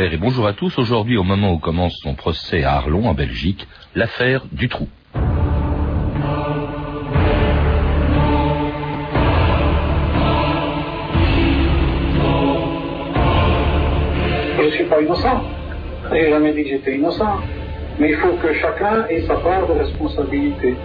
Et bonjour à tous. Aujourd'hui, au moment où commence son procès à Arlon, en Belgique, l'affaire du trou. Je ne suis pas innocent. Je n'ai jamais dit que j'étais innocent. Mais il faut que chacun ait sa part de responsabilité.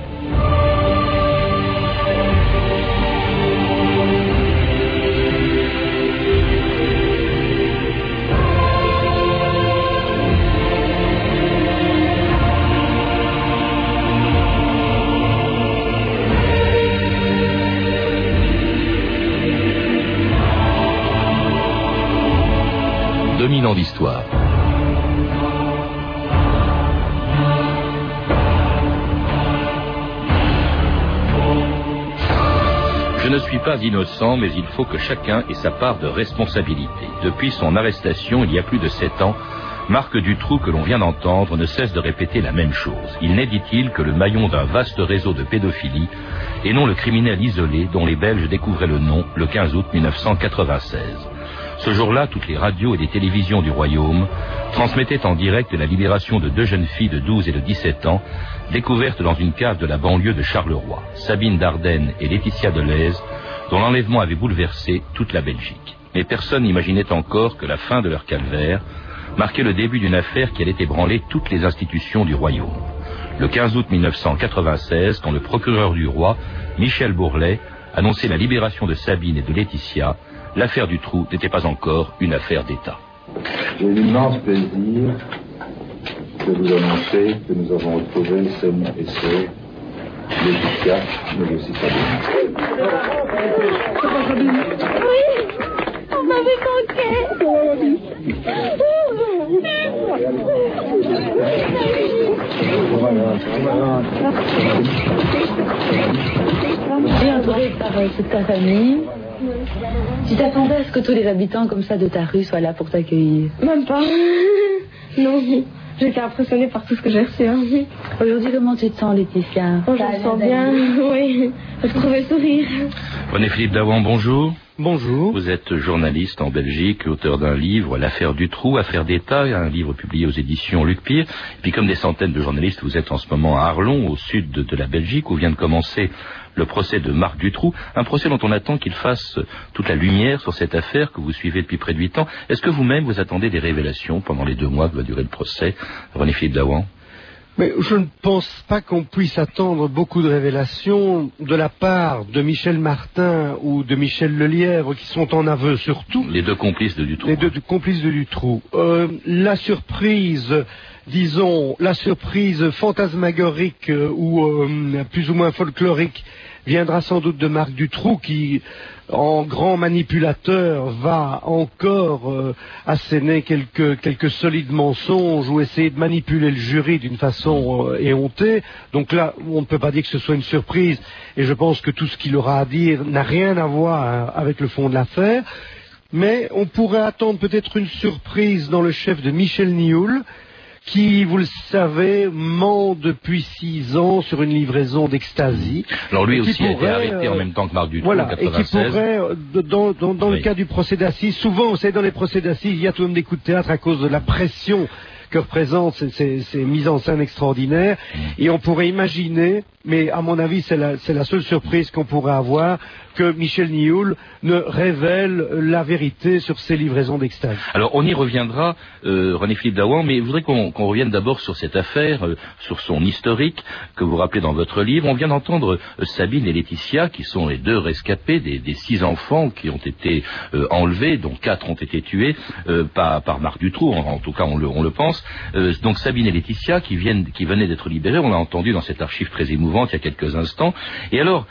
Je ne suis pas innocent, mais il faut que chacun ait sa part de responsabilité. Depuis son arrestation, il y a plus de sept ans, Marc Dutroux, que l'on vient d'entendre, ne cesse de répéter la même chose. Il n'est, dit-il, que le maillon d'un vaste réseau de pédophilie, et non le criminel isolé dont les Belges découvraient le nom le 15 août 1996. Ce jour-là, toutes les radios et les télévisions du royaume transmettaient en direct la libération de deux jeunes filles de 12 et de 17 ans, découvertes dans une cave de la banlieue de Charleroi, Sabine Dardenne et Laetitia Deleuze, dont l'enlèvement avait bouleversé toute la Belgique. Mais personne n'imaginait encore que la fin de leur calvaire marquait le début d'une affaire qui allait ébranler toutes les institutions du royaume. Le 15 août 1996, quand le procureur du roi, Michel Bourlet, annonçait la libération de Sabine et de Laetitia, l'affaire du trou n'était pas encore une affaire d'État. J'ai l'immense plaisir de vous annoncer que nous avons retrouvé Saine et Sœur, Laetitia, mais aussi Sabine. Oui, on m'avait manqué. Et entouré par euh, toute ta famille, tu t'attendais à ce que tous les habitants comme ça de ta rue soient là pour t'accueillir Même pas. Non, j'étais impressionnée par tout ce que j'ai reçu. hein. Aujourd'hui, comment tu te sens, Laetitia? Oh, je me sens bien, oui. Je trouvais le sourire. René-Philippe Davant, bonjour. Bonjour. Vous êtes journaliste en Belgique, auteur d'un livre, L'affaire du trou, affaire d'État, un livre publié aux éditions Luc Pire. Et puis comme des centaines de journalistes, vous êtes en ce moment à Arlon, au sud de, de la Belgique, où vient de commencer le procès de Marc Dutroux, un procès dont on attend qu'il fasse toute la lumière sur cette affaire que vous suivez depuis près de huit ans. Est-ce que vous-même vous attendez des révélations pendant les deux mois que va durer le procès, René-Philippe Dawan Mais je ne pense pas qu'on puisse attendre beaucoup de révélations de la part de Michel Martin ou de Michel Lelièvre, qui sont en aveu surtout. Les deux complices de Dutroux. Les deux complices de Dutroux. Euh, la surprise, disons, la surprise fantasmagorique euh, ou euh, plus ou moins folklorique viendra sans doute de Marc Dutroux qui, en grand manipulateur, va encore euh, asséner quelques, quelques solides mensonges ou essayer de manipuler le jury d'une façon euh, éhontée. Donc là, on ne peut pas dire que ce soit une surprise et je pense que tout ce qu'il aura à dire n'a rien à voir avec le fond de l'affaire. Mais on pourrait attendre peut-être une surprise dans le chef de Michel Nioul, qui, vous le savez, ment depuis six ans sur une livraison d'ecstasy. Alors lui aussi a été pourrait, arrêté en euh, même temps que Marc Dutroux Voilà, en et qui 96. pourrait, euh, dans, dans- dans Oui. le cas du procès d'assises, souvent, vous savez, dans les procès d'assises, il y a tout de même des coups de théâtre à cause de la pression que représentent ces, ces- ces mises en scène extraordinaires. Mm. Et on pourrait imaginer, mais à mon avis, c'est la, c'est la seule surprise qu'on pourrait avoir, que Michel Nioul ne révèle la vérité sur ces livraisons d'extase. Alors on y reviendra, euh, René-Philippe Dawan, mais je voudrais qu'on revienne d'abord sur cette affaire, euh, sur son historique que vous rappelez dans votre livre. On vient d'entendre euh, Sabine et Laetitia, qui sont les deux rescapés des, six enfants qui ont été enlevés, dont quatre ont été tués par, par Marc Dutroux, en, tout cas on le, pense. Donc Sabine et Laetitia qui, viennent, qui venaient d'être libérés, on l'a entendu dans cette archive très émouvante il y a quelques instants. Et alors,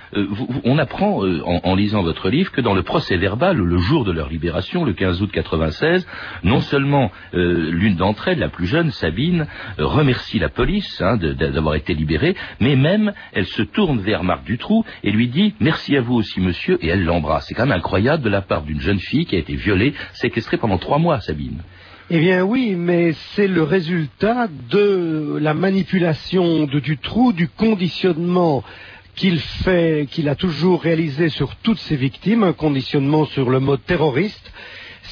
on apprend en, lisant votre livre que dans le procès verbal, le jour de leur libération, le 15 août 96, non seulement euh, l'une d'entre elles, la plus jeune, Sabine, euh, remercie la police hein, d'avoir été libérée, mais même elle se tourne vers Marc Dutroux et lui dit merci à vous aussi monsieur et elle l'embrasse. C'est quand même incroyable de la part d'une jeune fille qui a été violée, séquestrée pendant trois mois, Sabine. Eh bien oui, mais c'est le résultat de la manipulation de Dutroux, du conditionnement qu'il fait, qu'il a toujours réalisé sur toutes ses victimes, un conditionnement sur le mode terroriste.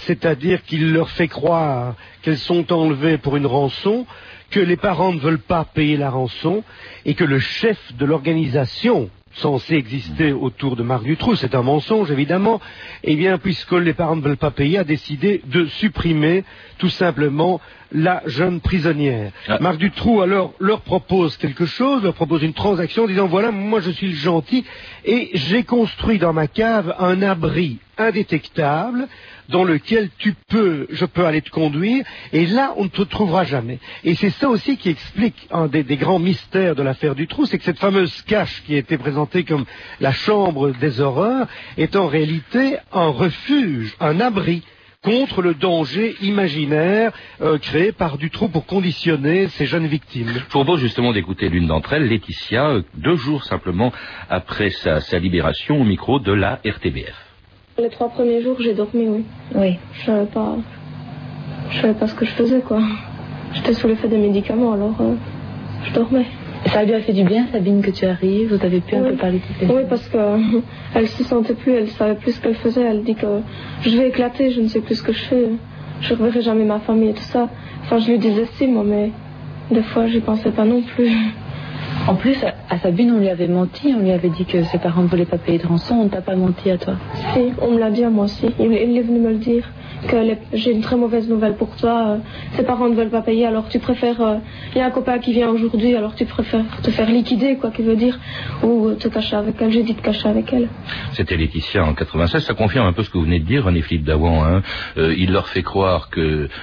c'est-à-dire qu'il leur fait croire qu'elles sont enlevées pour une rançon, que les parents ne veulent pas payer la rançon et que le chef de l'organisation censé exister autour de Marc Dutroux, c'est un mensonge évidemment, eh bien puisque les parents ne veulent pas payer, a décidé de supprimer tout simplement la jeune prisonnière. Ah. Marc Dutroux alors leur propose quelque chose, leur propose une transaction en disant voilà, moi je suis le gentil et j'ai construit dans ma cave un abri indétectable dans lequel tu peux, je peux aller te conduire, et là, on ne te trouvera jamais. Et c'est ça aussi qui explique un des, grands mystères de l'affaire du trou, c'est que cette fameuse cache qui a été présentée comme la chambre des horreurs est en réalité un refuge, un abri contre le danger imaginaire euh, créé par Dutroux pour conditionner ces jeunes victimes. Je propose justement d'écouter l'une d'entre elles, Laetitia, euh, deux jours simplement après sa, sa libération au micro de la RTBF. Les trois premiers jours, j'ai dormi, oui. Oui. Je savais pas. Je savais pas ce que je faisais, quoi. J'étais sous l'effet des médicaments, alors euh, je dormais. Ça lui a fait du bien, Sabine, que tu arrives. Vous avez pu un Oui. peu parler les Oui, parce que euh, elle se sentait plus, elle savait plus ce qu'elle faisait. Elle dit que je vais éclater, je ne sais plus ce que je fais. Je reverrai jamais ma famille et tout ça. Enfin, je lui disais si, moi, mais des fois, j'y pensais pas non plus. En plus, à- Sabine, on lui avait menti. On lui avait dit que ses parents ne voulaient pas payer de rançon. On t'a pas menti à toi. Si, on me l'a dit à moi aussi. Il est venu me le dire. J'ai une très mauvaise nouvelle pour toi. euh, ses parents ne veulent pas payer, alors tu préfères. euh, Il y a un copain qui vient aujourd'hui, alors tu préfères te faire liquider, quoi, qui veut dire. Ou euh, te cacher avec elle. J'ai dit te cacher avec elle. C'était Laetitia en 96. Ça confirme un peu ce que vous venez de dire, René Philippe Dawan. Hein. Euh, il leur fait croire que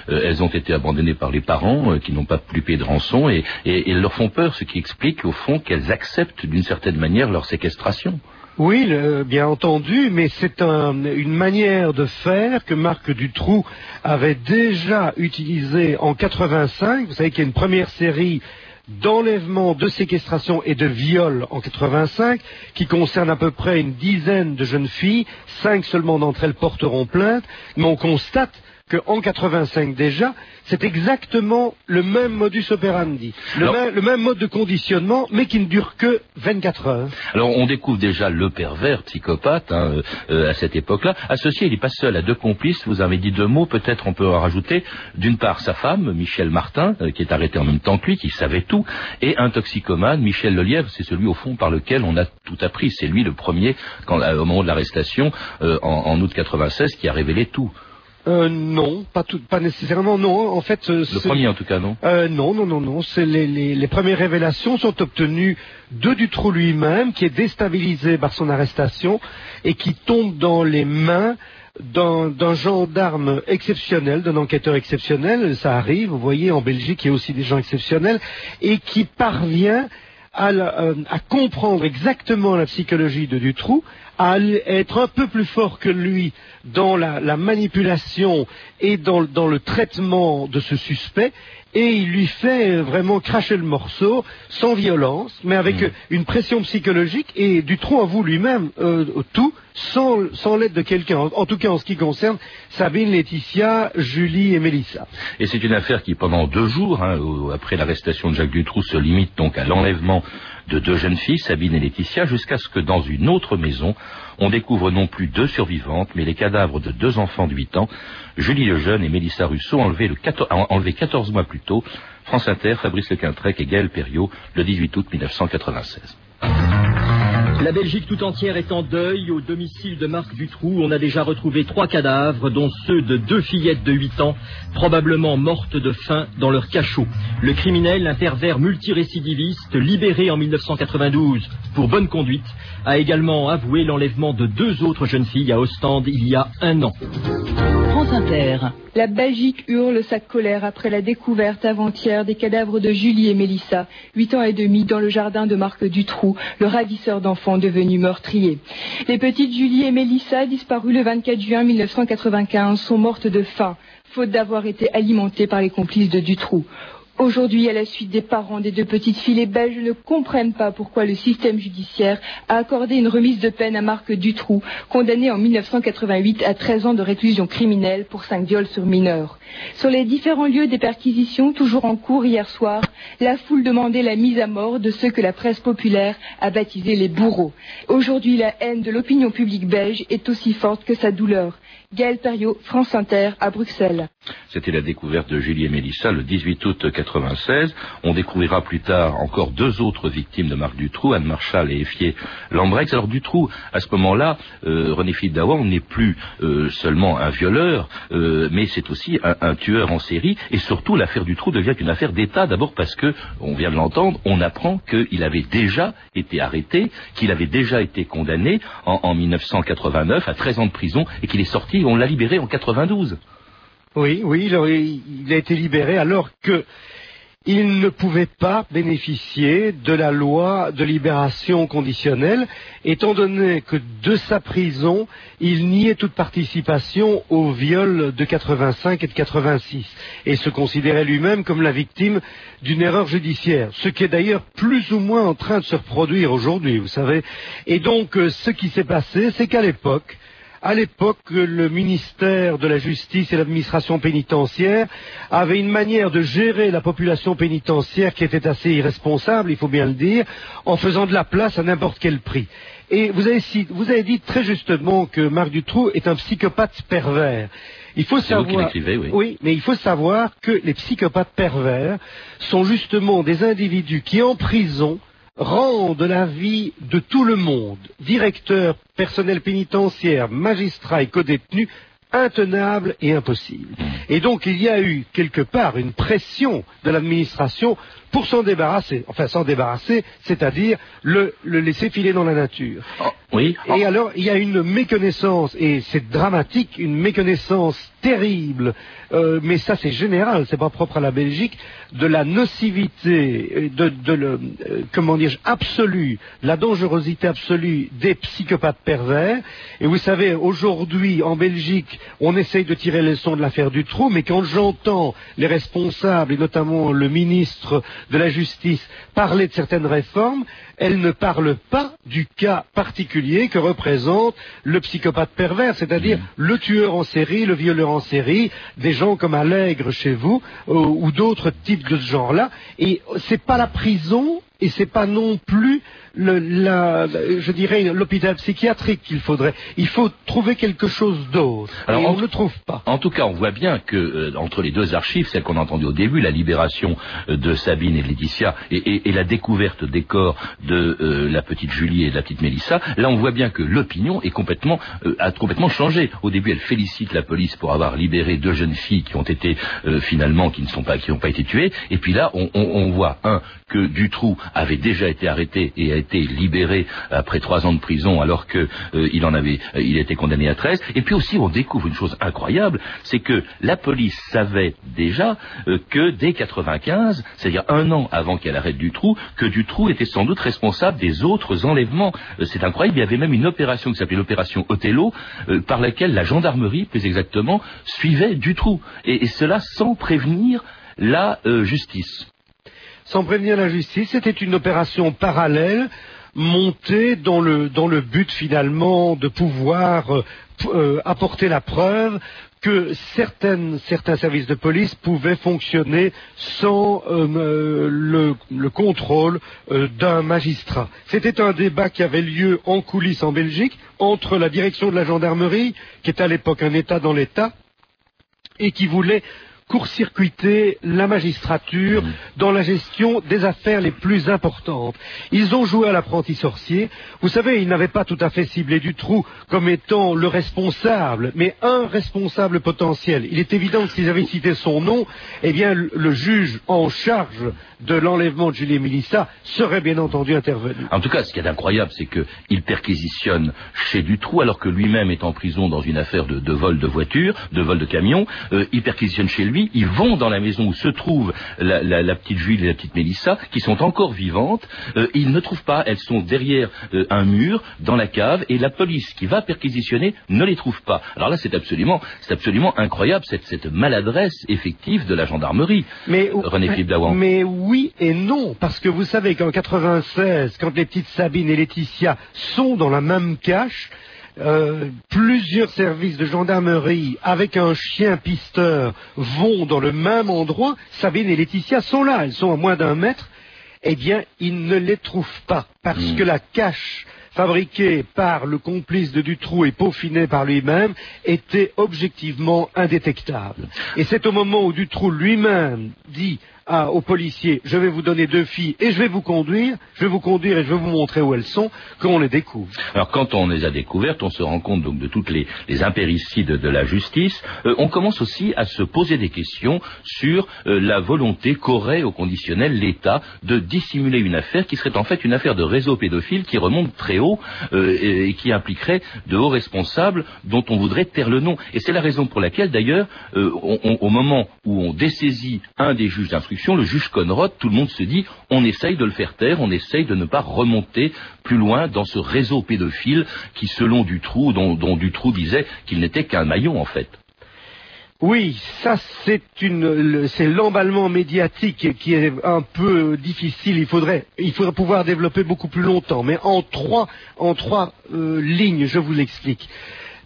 euh, elles ont été abandonnées par les parents, euh, qui n'ont pas pu payer de rançon, et, et, leur font peur, ce qui explique au fond qu'elles acceptent d'une certaine manière leur séquestration. Oui, bien entendu, mais c'est un- une manière de faire que Marc Dutroux avait déjà utilisée en 85. Vous savez qu'il y a une première série d'enlèvement, de séquestration et de viol en 85 qui concerne à peu près une dizaine de jeunes filles. Cinq seulement d'entre elles porteront plainte, mais on constate qu'en 85 déjà, c'est exactement le même modus operandi, le, même, le même mode de conditionnement, mais qui ne dure que 24 heures. Alors on découvre déjà le pervers psychopathe hein, euh, à cette époque-là. Associé, il n'est pas seul à deux complices. Vous avez dit deux mots, peut-être on peut en rajouter. D'une part sa femme, Michel Martin, euh, qui est arrêté en même temps que lui, qui savait tout, et un toxicomane, Michel Lelièvre. C'est celui au fond par lequel on a tout appris. C'est lui le premier, quand, au moment de l'arrestation euh, en, en août 96, qui a révélé tout. Euh, non, pas, tout, pas nécessairement, non. En fait, euh, Le premier en tout cas, non Euh, non, non, non, non. C'est les, les- les premières révélations sont obtenues de Dutroux lui-même, qui est déstabilisé par son arrestation et qui tombe dans les mains d'un d'un gendarme exceptionnel, d'un enquêteur exceptionnel. Ça arrive, vous voyez, en Belgique, il y a aussi des gens exceptionnels et qui parvient euh, à comprendre exactement la psychologie de Dutroux, à être un peu plus fort que lui dans la, la manipulation et dans le traitement de ce suspect, et il lui fait euh, vraiment cracher le morceau, sans violence, mais avec Mm. euh, une pression psychologique, et Dutroux avoue lui-même euh, tout, sans, sans l'aide de quelqu'un, en, en tout cas en ce qui concerne Sabine, Laetitia, Julie et Mélissa. Et c'est une affaire qui, pendant deux jours, hein, après l'arrestation de Jacques Dutroux, se limite donc à l'enlèvement de deux jeunes filles, Sabine et Laetitia, jusqu'à ce que dans une autre maison, on découvre non plus deux survivantes, mais les cadavres de deux enfants de 8 ans, Julie Lejeune et Mélissa Russo, enlevés, le 14 enlevés 14 mois plus tôt, France Inter, Fabrice Lequintrec et Gaël Perriot, le 18 août 1996. La Belgique tout entière est en deuil. Au domicile de Marc Dutroux, on a déjà retrouvé trois cadavres, dont ceux de deux fillettes de 8 ans, probablement mortes de faim dans leur cachot. Le criminel, un pervers multirécidiviste, libéré en 1992 pour bonne conduite, a également avoué l'enlèvement de deux autres jeunes filles à Ostende il y a un an. La Belgique hurle sa colère après la découverte avant-hier des cadavres de Julie et Mélissa, 8 ans et demi, dans le jardin de Marc Dutroux, le ravisseur d'enfants devenu meurtrier. Les petites Julie et Mélissa, disparues le 24 juin 1995, sont mortes de faim, faute d'avoir été alimentées par les complices de Dutroux. Aujourd'hui, à la suite des parents des deux petites filles, les Belges ne comprennent pas pourquoi le système judiciaire a accordé une remise de peine à Marc Dutroux, condamné en 1988 à 13 ans de réclusion criminelle pour 5 viols sur mineurs. Sur les différents lieux des perquisitions, toujours en cours hier soir, la foule demandait la mise à mort de ceux que la presse populaire a baptisés les bourreaux. Aujourd'hui, la haine de l'opinion publique belge est aussi forte que sa douleur. Gaël Perriot, France Inter, à Bruxelles. C'était la découverte de Julie et Mélissa le 18 août 96. On découvrira plus tard encore deux autres victimes de Marc Dutroux, Anne Marshall et Effier Lambrex. Alors Dutroux, à ce moment-là, euh, René Dawan n'est plus euh, seulement un violeur, euh, mais c'est aussi un, un, tueur en série. Et surtout, l'affaire Dutroux devient une affaire d'État. D'abord parce que, on vient de l'entendre, on apprend qu'il avait déjà été arrêté, qu'il avait déjà été condamné en, en 1989 à 13 ans de prison et qu'il est sorti, on l'a libéré en 92. Oui, oui, il a été libéré alors que il ne pouvait pas bénéficier de la loi de libération conditionnelle, étant donné que de sa prison, il niait toute participation au viol de 85 et de 86, et se considérait lui-même comme la victime d'une erreur judiciaire, ce qui est d'ailleurs plus ou moins en train de se reproduire aujourd'hui, vous savez. Et donc, euh, ce qui s'est passé, c'est qu'à l'époque, à l'époque, le ministère de la Justice et l'administration pénitentiaire avait une manière de gérer la population pénitentiaire qui était assez irresponsable, il faut bien le dire, en faisant de la place à n'importe quel prix. Et vous avez, vous avez, dit très justement que Marc Dutroux est un psychopathe pervers. Il faut savoir, oui. oui, mais il faut savoir que les psychopathes pervers sont justement des individus qui, en prison, rendent la vie de tout le monde, directeur, personnel pénitentiaire, magistrat et codétenu, intenable et impossible. Et donc il y a eu quelque part une pression de l'administration pour s'en débarrasser, enfin s'en débarrasser, c'est-à-dire le, le, laisser filer dans la nature. Oh, oui. Et alors il y a une méconnaissance, et c'est dramatique, une méconnaissance terrible, euh, mais ça c'est général, c'est pas propre à la Belgique, de la nocivité, de, de le, euh, comment dire, absolue, la dangerosité absolue des psychopathes pervers. Et vous savez, aujourd'hui en Belgique, on essaye de tirer les leçons de l'affaire du trou, mais quand j'entends les responsables, et notamment le ministre de la justice parler de certaines réformes, elle ne parle pas du cas particulier que représente le psychopathe pervers, c'est-à-dire mmh. le tueur en série, le violeur en série, des gens comme Allègre chez vous, euh, ou d'autres types de ce genre-là. Et c'est pas la prison, et c'est pas non plus le, la, je dirais, l'hôpital psychiatrique qu'il faudrait. Il faut trouver quelque chose d'autre. Et on ne le trouve pas. En tout cas, on voit bien que euh, entre les deux archives, celles qu'on a entendues au début, la libération euh, de Sabine et de Laetitia, et, et, et, la découverte des corps de euh, la petite Julie et de la petite Mélissa, là, on voit bien que l'opinion est complètement a complètement changé. Au début, elle félicite la police pour avoir libéré deux jeunes filles qui ont été finalement qui ne sont pas qui n'ont pas été tuées. Et puis là, on, on, on voit un que Dutroux avait déjà été arrêté et a été libéré après trois ans de prison alors que euh, en avait, euh, il était condamné à 13. Et puis aussi, on découvre une chose incroyable, c'est que la police savait déjà euh, que dès 95, c'est-à-dire un an avant qu'elle arrête Dutroux, que Dutroux était sans doute responsable des autres enlèvements. Euh, c'est incroyable. Il y avait même une opération qui s'appelait l'opération Othello, euh, par laquelle la gendarmerie, plus exactement, suivait Dutroux. Et, et cela sans prévenir la justice sans prévenir la justice. C'était une opération parallèle montée dans le, but finalement de pouvoir euh, euh, apporter la preuve que certains services de police pouvaient fonctionner sans euh, le, le, contrôle d'un magistrat. C'était un débat qui avait lieu en coulisses en Belgique entre la direction de la gendarmerie, qui était à l'époque un État dans l'État, et qui voulait court-circuiter la magistrature mmh. dans la gestion des affaires les plus importantes. Ils ont joué à l'apprenti sorcier. Vous savez, ils n'avaient pas tout à fait ciblé du trou comme étant le responsable, mais un responsable potentiel. Il est évident que s'ils avaient cité son nom, eh bien, le juge en charge de l'enlèvement de Julie Mélissa serait bien entendu intervenu. En tout cas, ce qui est incroyable, c'est qu'il perquisitionne chez Dutroux alors que lui-même est en prison dans une affaire de, de vol de voiture, de vol de camion. Euh, il perquisitionne chez lui, ils vont dans la maison où se trouve la, la, la petite Julie et la petite Mélissa, qui sont encore vivantes. Euh, ils ne trouvent pas, elles sont derrière euh, un mur, dans la cave, et la police qui va perquisitionner ne les trouve pas. Alors là, c'est absolument, c'est absolument incroyable cette, cette, maladresse effective de la gendarmerie. Mais, René Philippe Dawan. Mais oui et non, parce que vous savez qu'en 96, quand les petites Sabine et Laetitia sont dans la même cache, euh, plusieurs services de gendarmerie avec un chien pisteur vont dans le même endroit, Sabine et Laetitia sont là, elles sont à moins d'un mètre, eh bien, ils ne les trouvent pas, parce mmh. que la cache fabriqué par le complice de Dutroux et peaufiné par lui-même, était objectivement indétectable. Et c'est au moment où Dutroux lui-même dit aux policiers, je vais vous donner deux filles et je vais vous conduire, je vais vous conduire et je vais vous montrer où elles sont, qu'on les découvre. Alors quand on les a découvertes, on se rend compte donc de toutes les, impéricides de la justice. Euh, on commence aussi à se poser des questions sur euh, la volonté qu'aurait au conditionnel l'État de dissimuler une affaire qui serait en fait une affaire de réseau pédophile qui remonte très haut euh, et, qui impliquerait de hauts responsables dont on voudrait taire le nom. Et c'est la raison pour laquelle d'ailleurs, au moment où on dessaisit un des juges d'instruction, le juge Conrad, tout le monde se dit on essaye de le faire taire, on essaye de ne pas remonter plus loin dans ce réseau pédophile qui, selon Dutroux, dont, dont Dutroux disait qu'il n'était qu'un maillon en fait. Oui, ça c'est une, l'emballement médiatique qui est un peu difficile. Il faudrait, il faudrait pouvoir développer beaucoup plus longtemps. Mais en trois, en trois euh, lignes, je vous l'explique.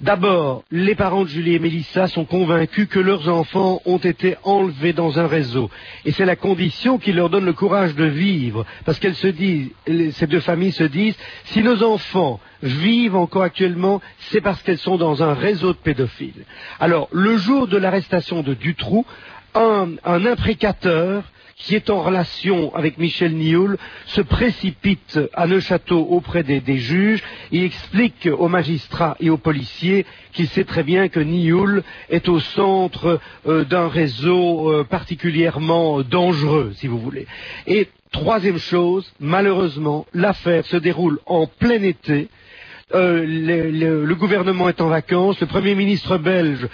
D'abord, les parents de Julie et Mélissa sont convaincus que leurs enfants ont été enlevés dans un réseau. Et c'est la condition qui leur donne le courage de vivre. Parce qu'elles se disent, ces deux familles se disent, si nos enfants vivent encore actuellement, c'est parce qu'elles sont dans un réseau de pédophiles. Alors, le jour de l'arrestation de Dutroux, un, un imprécateur qui est en relation avec Michel Nioul, se précipite à Neuchâteau auprès des, juges et explique aux magistrats et aux policiers qu'il sait très bien que Nioul est au centre euh, d'un réseau euh, particulièrement dangereux, si vous voulez. Et troisième chose, malheureusement, l'affaire se déroule en plein été. Euh, le, gouvernement est en vacances, le Premier ministre belge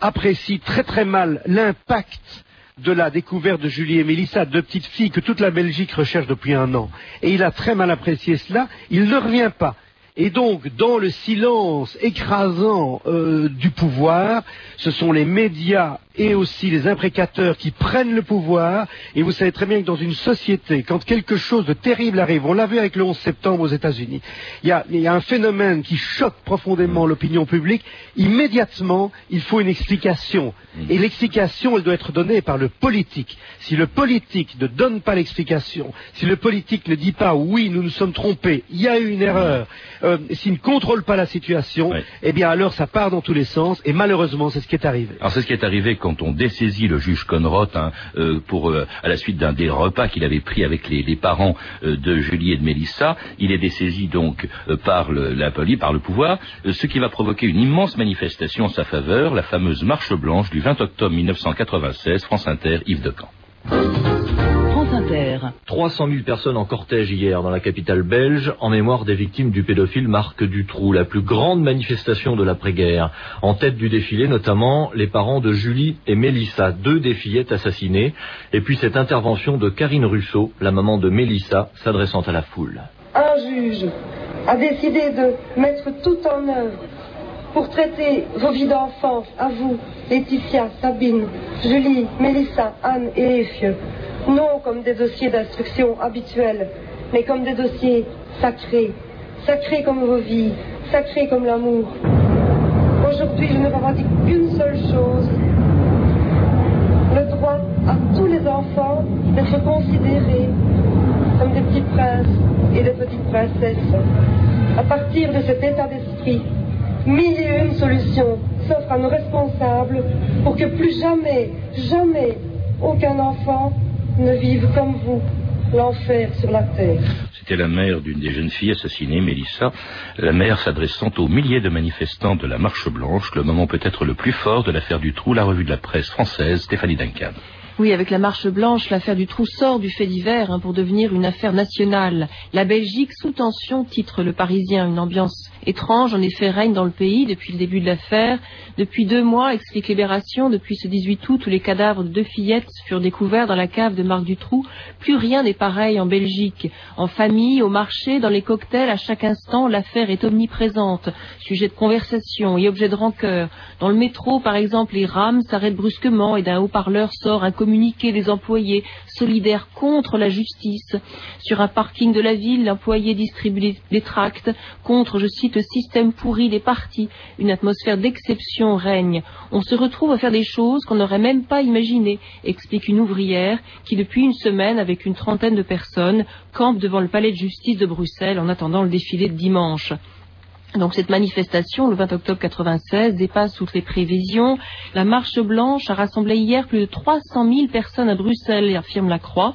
apprécie très très mal l'impact de la découverte de Julie et Mélissa, deux petites filles que toute la Belgique recherche depuis un an. Et il a très mal apprécié cela. Il ne revient pas. Et donc, dans le silence écrasant euh, du pouvoir, ce sont les médias et aussi les imprécateurs qui prennent le pouvoir. Et vous savez très bien que dans une société, quand quelque chose de terrible arrive, on l'a vu avec le 11 septembre aux États-Unis, il, il y, a un phénomène qui choque profondément l'opinion publique. Immédiatement, il faut une explication. Et l'explication, elle doit être donnée par le politique. Si le politique ne donne pas l'explication, si le politique ne dit pas oui, nous nous sommes trompés, il y a eu une erreur, euh, s'il ne contrôle pas la situation, oui. eh bien alors ça part dans tous les sens. Et malheureusement, c'est ce qui est arrivé. Alors c'est ce qui est arrivé quand on dessaisit le juge Conrot hein, euh, pour euh, à la suite d'un des repas qu'il avait pris avec les, parents euh, de Julie et de Mélissa, il est dessaisi donc par le, la police, par le pouvoir, ce qui va provoquer une immense manifestation en sa faveur, la fameuse marche blanche du 20 octobre 1996, France Inter, Yves Decamp. Inter. 300 000 personnes en cortège hier dans la capitale belge en mémoire des victimes du pédophile Marc Dutroux, la plus grande manifestation de l'après-guerre. En tête du défilé, notamment les parents de Julie et Mélissa, deux des fillettes assassinées, et puis cette intervention de Karine Russo, la maman de Mélissa, s'adressant à la foule. Un juge a décidé de mettre tout en œuvre pour traiter vos vies d'enfance, à vous, Laetitia, Sabine, Julie, Mélissa, Anne et Effieux, non comme des dossiers d'instruction habituels, mais comme des dossiers sacrés, sacrés comme vos vies, sacrés comme l'amour. Aujourd'hui, je ne revendique qu'une seule chose, le droit à tous les enfants d'être considérés comme des petits princes et des petites princesses. À partir de cet état d'esprit, mille et une solutions s'offrent à nos responsables pour que plus jamais, jamais, aucun enfant ne vive comme vous l'enfer sur la terre. C'était la mère d'une des jeunes filles assassinées, Mélissa, la mère s'adressant aux milliers de manifestants de la Marche Blanche, le moment peut-être le plus fort de l'affaire du trou, la revue de la presse française, Stéphanie Duncan. Oui, avec la marche blanche, l'affaire du trou sort du fait divers hein, pour devenir une affaire nationale. La Belgique sous tension, titre le Parisien, une ambiance étrange en effet règne dans le pays depuis le début de l'affaire. Depuis deux mois, explique Libération, depuis ce 18 août où les cadavres de deux fillettes furent découverts dans la cave de Marc Dutroux, plus rien n'est pareil en Belgique. En famille, au marché, dans les cocktails, à chaque instant, l'affaire est omniprésente, sujet de conversation et objet de rancœur. Dans le métro, par exemple, les rames s'arrêtent brusquement et d'un haut-parleur sort un communiqués des employés solidaires contre la justice. Sur un parking de la ville, l'employé distribue des tracts contre, je cite, le système pourri des partis. Une atmosphère d'exception règne. On se retrouve à faire des choses qu'on n'aurait même pas imaginées, explique une ouvrière qui, depuis une semaine, avec une trentaine de personnes, campe devant le palais de justice de Bruxelles en attendant le défilé de dimanche. Donc cette manifestation, le 20 octobre 96, dépasse toutes les prévisions. La marche blanche a rassemblé hier plus de 300 000 personnes à Bruxelles, affirme la Croix,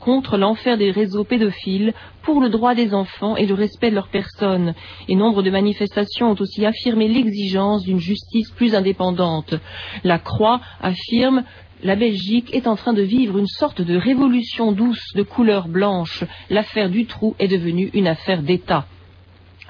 contre l'enfer des réseaux pédophiles, pour le droit des enfants et le respect de leurs personnes. Et nombre de manifestations ont aussi affirmé l'exigence d'une justice plus indépendante. La Croix affirme la Belgique est en train de vivre une sorte de révolution douce de couleur blanche. L'affaire du trou est devenue une affaire d'État.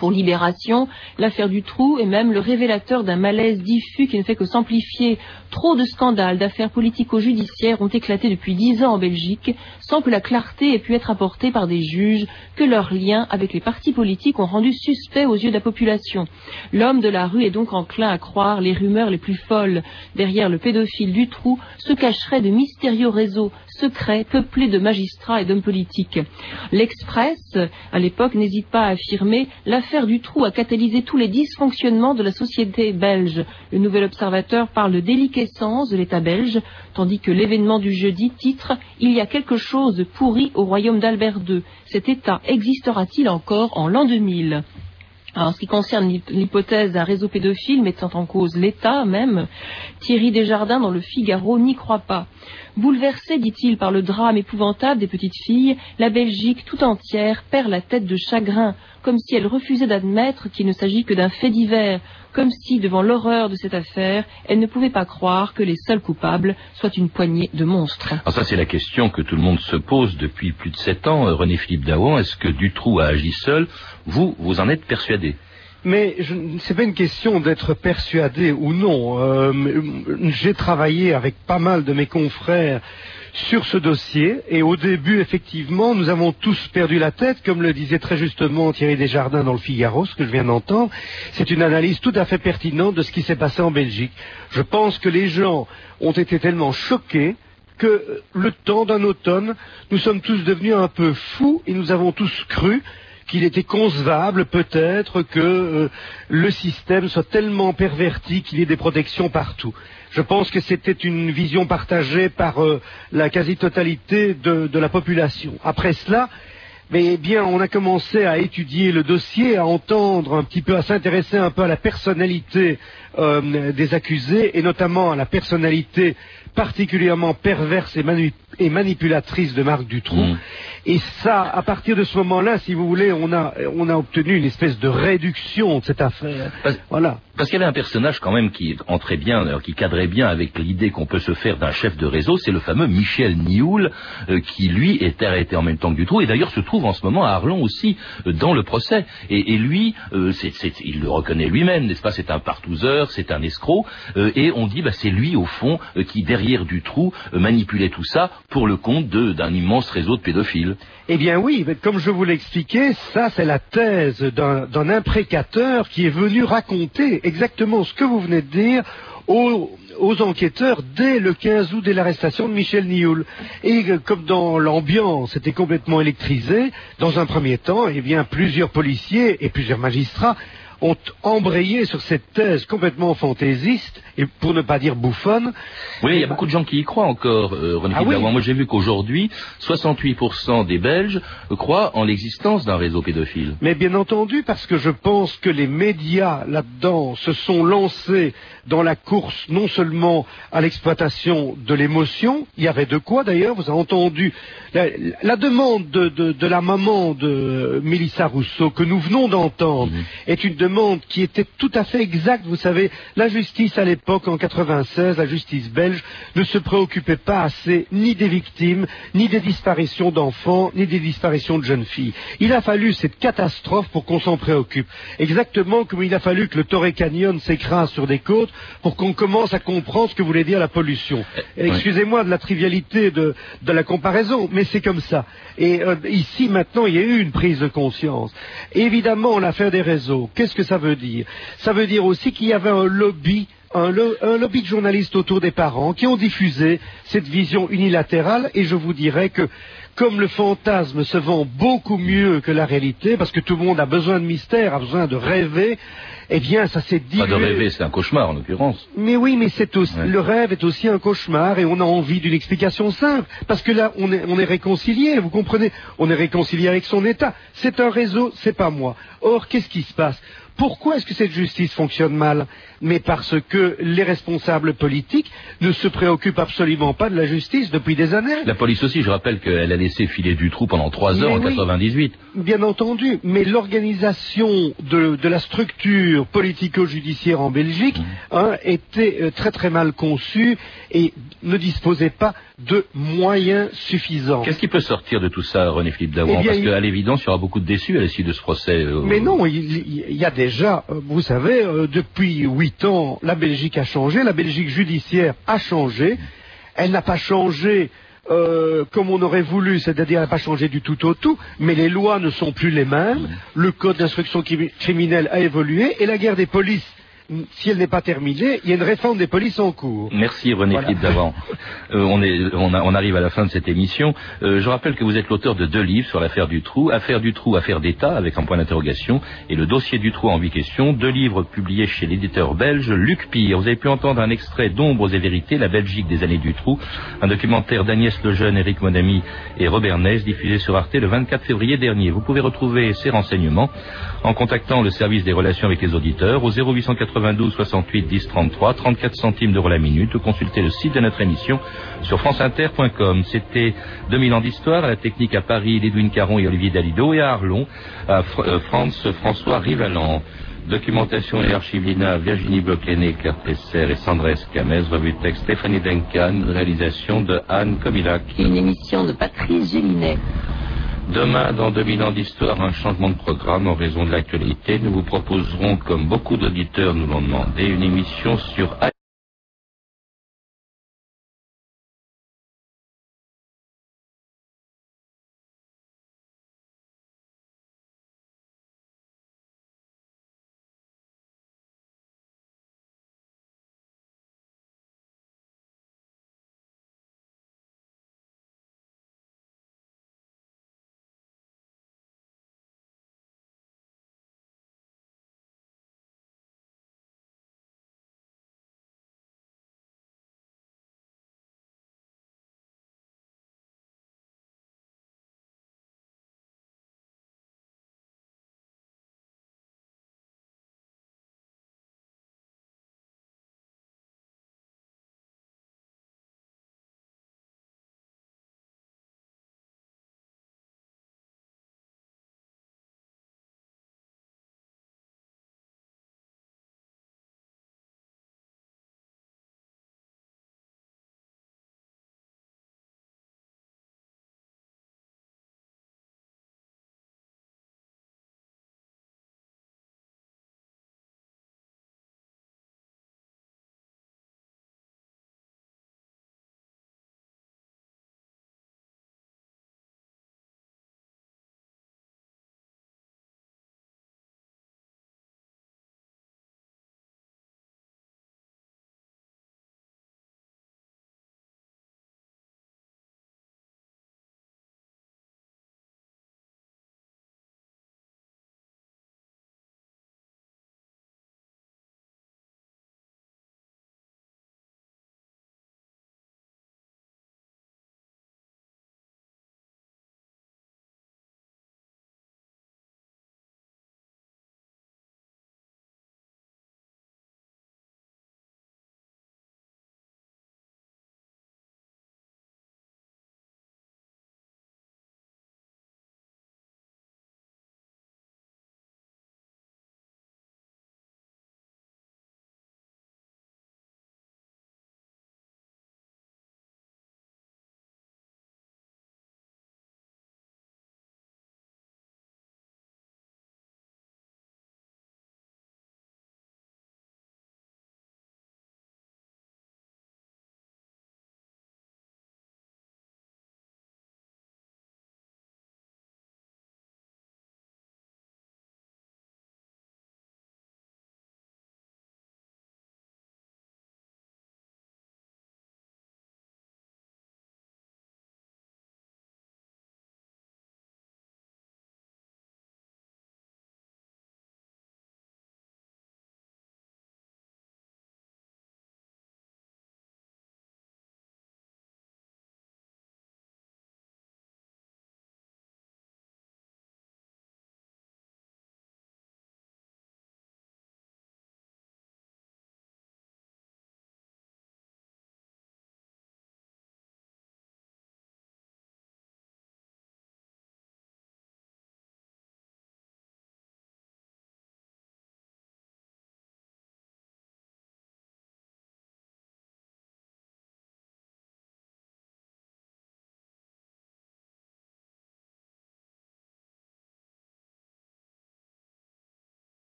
Pour Libération, l'affaire du trou est même le révélateur d'un malaise diffus qui ne fait que s'amplifier. Trop de scandales d'affaires politico-judiciaires ont éclaté depuis dix ans en Belgique sans que la clarté ait pu être apportée par des juges que leurs liens avec les partis politiques ont rendu suspects aux yeux de la population. L'homme de la rue est donc enclin à croire les rumeurs les plus folles. Derrière le pédophile du trou se cacheraient de mystérieux réseaux secrets peuplés de magistrats et d'hommes politiques. L'Express, à l'époque, n'hésite pas à affirmer l'affaire du trou a catalysé tous les dysfonctionnements de la société belge. Le nouvel observateur parle de déliquescence de l'État belge, tandis que l'événement du jeudi titre Il y a quelque chose de pourri au royaume d'Albert II. Cet État existera-t-il encore en l'an 2000 en ce qui concerne l'hypothèse d'un réseau pédophile mettant en cause l'État même, Thierry Desjardins dans le Figaro n'y croit pas. Bouleversée, dit-il, par le drame épouvantable des petites filles, la Belgique tout entière perd la tête de chagrin, comme si elle refusait d'admettre qu'il ne s'agit que d'un fait divers, comme si, devant l'horreur de cette affaire, elle ne pouvait pas croire que les seuls coupables soient une poignée de monstres. Alors ça, c'est la question que tout le monde se pose depuis plus de sept ans. Euh, René-Philippe Daouan, est-ce que Dutroux a agi seul Vous, vous en êtes persuadé mais ce n'est pas une question d'être persuadé ou non. Euh, j'ai travaillé avec pas mal de mes confrères sur ce dossier et au début, effectivement, nous avons tous perdu la tête, comme le disait très justement Thierry Desjardins dans le Figaro, ce que je viens d'entendre. C'est une analyse tout à fait pertinente de ce qui s'est passé en Belgique. Je pense que les gens ont été tellement choqués que le temps d'un automne, nous sommes tous devenus un peu fous et nous avons tous cru qu'il était concevable peut-être que euh, le système soit tellement perverti qu'il y ait des protections partout. Je pense que c'était une vision partagée par euh, la quasi-totalité de, la population. Après cela, mais bien, on a commencé à étudier le dossier, à entendre un petit peu, à s'intéresser un peu à la personnalité euh, des accusés, et notamment à la personnalité particulièrement perverse et, manipulatrice de Marc Dutroux. Mm. Et ça, à partir de ce moment-là, si vous voulez, on a, on a obtenu une espèce de réduction de cette affaire. voilà. Parce qu'il y avait un personnage quand même qui entrait bien, euh, qui cadrait bien avec l'idée qu'on peut se faire d'un chef de réseau, c'est le fameux Michel Nioul, euh, qui lui est arrêté en même temps que Dutroux, et d'ailleurs se trouve en ce moment à Arlon aussi euh, dans le procès. Et, lui, il le reconnaît lui-même, n'est-ce pas? C'est un partouzeur, c'est un escroc, et on dit, bah, c'est lui au fond qui derrière Dutroux manipulait tout ça pour le compte d'un immense réseau de pédophiles. Eh bien oui, mais comme je vous l'ai expliqué, ça c'est la thèse d'un imprécateur qui est venu raconter exactement ce que vous venez de dire aux, enquêteurs dès le 15 août, dès l'arrestation de Michel Nioul. Et comme dans l'ambiance était complètement électrisée, dans un premier temps, eh bien plusieurs policiers et plusieurs magistrats ont embrayé sur cette thèse complètement fantaisiste, et pour ne pas dire bouffonne. Oui, il y a beaucoup de gens qui y croient encore, euh, René ah Moi, j'ai vu qu'aujourd'hui, 68% des Belges croient en l'existence d'un réseau pédophile. Mais bien entendu, parce que je pense que les médias, là-dedans, se sont lancés dans la course non seulement à l'exploitation de l'émotion, il y avait de quoi d'ailleurs, vous avez entendu la, demande de, la maman de Mélissa Rousseau que nous venons d'entendre mhm. est une demande qui était tout à fait exacte. Vous savez, la justice à l'époque, en 96, la justice belge, ne se préoccupait pas assez ni des victimes, ni des disparitions d'enfants, ni des disparitions de jeunes filles. Il a fallu cette catastrophe pour qu'on s'en préoccupe. Exactement comme il a fallu que le Torrey Canyon s'écrase sur des côtes pour qu'on commence à comprendre ce que voulait dire la pollution. Excusez-moi de la trivialité de, la comparaison, mais c'est comme ça. Et euh, ici, maintenant, il y a eu une prise de conscience. évidemment, l'affaire des réseaux, qu'est-ce que ça veut dire Ça veut dire aussi qu'il y avait un lobby un, lo- un lobby de journalistes autour des parents qui ont diffusé cette vision unilatérale et je vous dirais que comme le fantasme se vend beaucoup mieux que la réalité, parce que tout le monde a besoin de mystère, a besoin de rêver, eh bien ça s'est dilué. Pas de rêver, c'est un cauchemar en l'occurrence. Mais oui, mais c'est aussi, Ouais. le rêve est aussi un cauchemar et on a envie d'une explication simple. Parce que là, on est, on est réconcilié, vous comprenez On est réconcilié avec son État. C'est un réseau, c'est pas moi. Or, qu'est-ce qui se passe? Pourquoi est-ce que cette justice fonctionne mal Mais parce que les responsables politiques ne se préoccupent absolument pas de la justice depuis des années. La police aussi, je rappelle qu'elle a laissé filer du trou pendant trois heures Mais en oui. 98. Bien entendu, mais l'organisation de, de la structure politico-judiciaire en Belgique Mmh. hein, était euh, très très mal conçue et ne disposait pas de moyens suffisants. Qu'est-ce qui peut sortir de tout ça, René-Philippe Daouan Eh Parce il- qu'à l'évidence, il y aura beaucoup de déçus à l'issue de ce procès. euh, Mais non, il, y a déjà, euh, vous savez, euh, depuis huit ans, la Belgique a changé, la Belgique judiciaire a changé. Elle n'a pas changé euh, comme on aurait voulu, c'est-à-dire elle n'a pas changé du tout au tout, mais les lois ne sont plus les mêmes, le code d'instruction crimi- criminelle a évolué et la guerre des polices, si elle n'est pas terminée, il y a une réforme des polices en cours. Merci René Voilà. Davant. Euh, on, est, on, a- on arrive à la fin de cette émission. Euh, je rappelle que vous êtes l'auteur de deux livres sur l'affaire du trou, Affaire du trou, affaire d'État, avec un point d'interrogation, et le dossier du trou en huit questions, deux livres publiés chez l'éditeur belge Luc Pire. Vous avez pu entendre un extrait d'Ombres et Vérités, la Belgique des années du trou, un documentaire d'Agnès Lejeune, Éric Monami et Robert Nez, diffusé sur Arte le 24 février dernier. Vous pouvez retrouver ces renseignements en contactant le service des relations avec les auditeurs au 0892 68 10 33, 34 centimes d'euros la minute, ou consulter le site de notre émission sur franceinter.com. C'était 2000 ans d'histoire, la technique à Paris, Lédouine Caron et Olivier Dalido, et à Arlon, à euh, Franz François Rivalan. Documentation et archivina, Virginie Bloquenet, Claire Tesser et Sandra Escamez, revue de texte Stéphanie Duncan, réalisation de Anne Comilac. Une émission de Patrice Gélinet. Demain, dans 2000 ans d'histoire, un changement de programme en raison de l'actualité. Nous vous proposerons, comme beaucoup d'auditeurs nous l'ont demandé, une émission sur